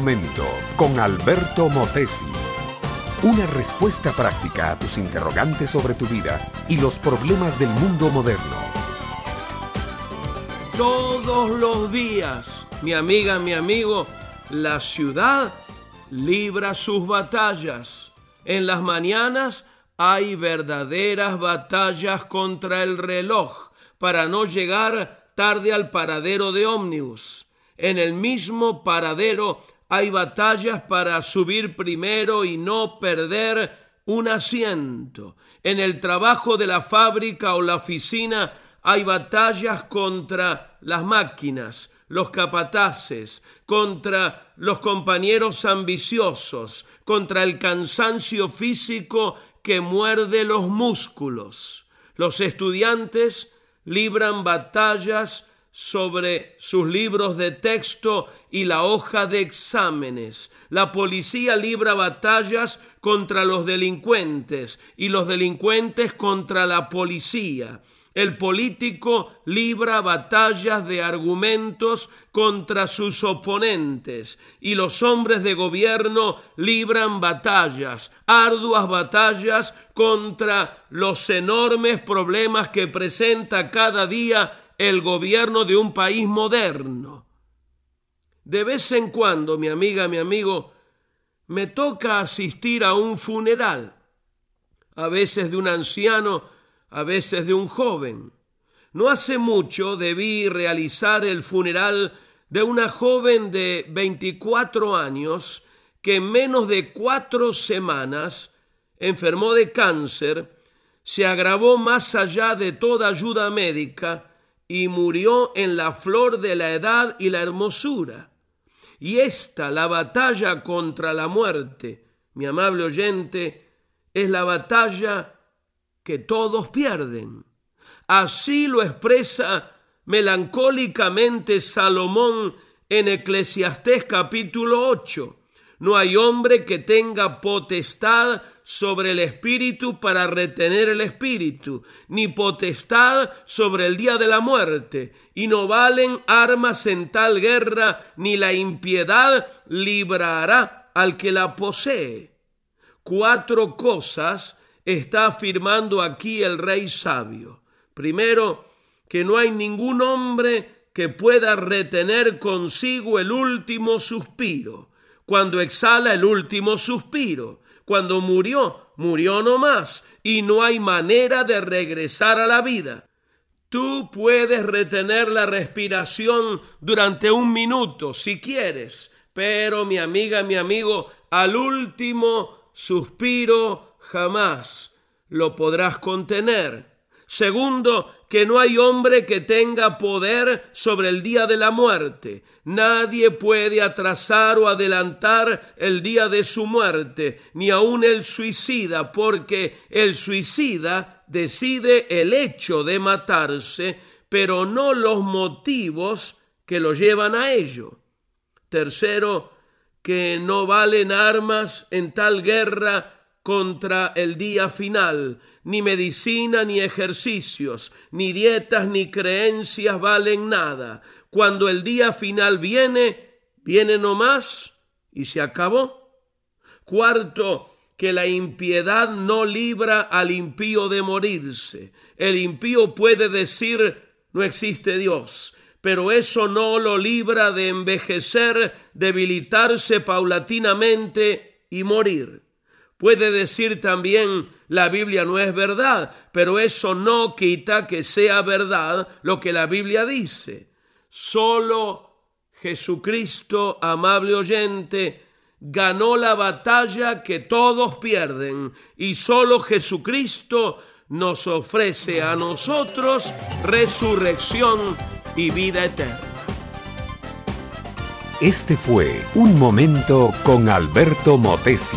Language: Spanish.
momento con Alberto Motesi. Una respuesta práctica a tus interrogantes sobre tu vida y los problemas del mundo moderno. Todos los días, mi amiga, mi amigo, la ciudad libra sus batallas. En las mañanas hay verdaderas batallas contra el reloj para no llegar tarde al paradero de ómnibus. En el mismo paradero hay batallas para subir primero y no perder un asiento. En el trabajo de la fábrica o la oficina hay batallas contra las máquinas, los capataces, contra los compañeros ambiciosos, contra el cansancio físico que muerde los músculos. Los estudiantes libran batallas sobre sus libros de texto y la hoja de exámenes. La policía libra batallas contra los delincuentes y los delincuentes contra la policía. El político libra batallas de argumentos contra sus oponentes y los hombres de gobierno libran batallas, arduas batallas contra los enormes problemas que presenta cada día el gobierno de un país moderno. De vez en cuando, mi amiga, mi amigo, me toca asistir a un funeral, a veces de un anciano, a veces de un joven. No hace mucho debí realizar el funeral de una joven de 24 años que en menos de cuatro semanas enfermó de cáncer, se agravó más allá de toda ayuda médica y murió en la flor de la edad y la hermosura. Y esta, la batalla contra la muerte, mi amable oyente, es la batalla que todos pierden. Así lo expresa melancólicamente Salomón en Eclesiastés capítulo 8. No hay hombre que tenga potestad sobre el espíritu para retener el espíritu, ni potestad sobre el día de la muerte, y no valen armas en tal guerra, ni la impiedad librará al que la posee. Cuatro cosas está afirmando aquí el rey sabio. Primero, que no hay ningún hombre que pueda retener consigo el último suspiro. Cuando exhala el último suspiro, cuando murió, murió no más y no hay manera de regresar a la vida. Tú puedes retener la respiración durante un minuto si quieres, pero mi amiga, mi amigo, al último suspiro jamás lo podrás contener. Segundo, que no hay hombre que tenga poder sobre el día de la muerte. Nadie puede atrasar o adelantar el día de su muerte, ni aun el suicida, porque el suicida decide el hecho de matarse, pero no los motivos que lo llevan a ello. Tercero, que no valen armas en tal guerra contra el día final. Ni medicina, ni ejercicios, ni dietas, ni creencias valen nada. Cuando el día final viene, viene nomás y se acabó. Cuarto, que la impiedad no libra al impío de morirse. El impío puede decir no existe Dios, pero eso no lo libra de envejecer, debilitarse paulatinamente y morir. Puede decir también la Biblia no es verdad, pero eso no quita que sea verdad lo que la Biblia dice. Solo Jesucristo, amable oyente, ganó la batalla que todos pierden y solo Jesucristo nos ofrece a nosotros resurrección y vida eterna. Este fue un momento con Alberto Motesi.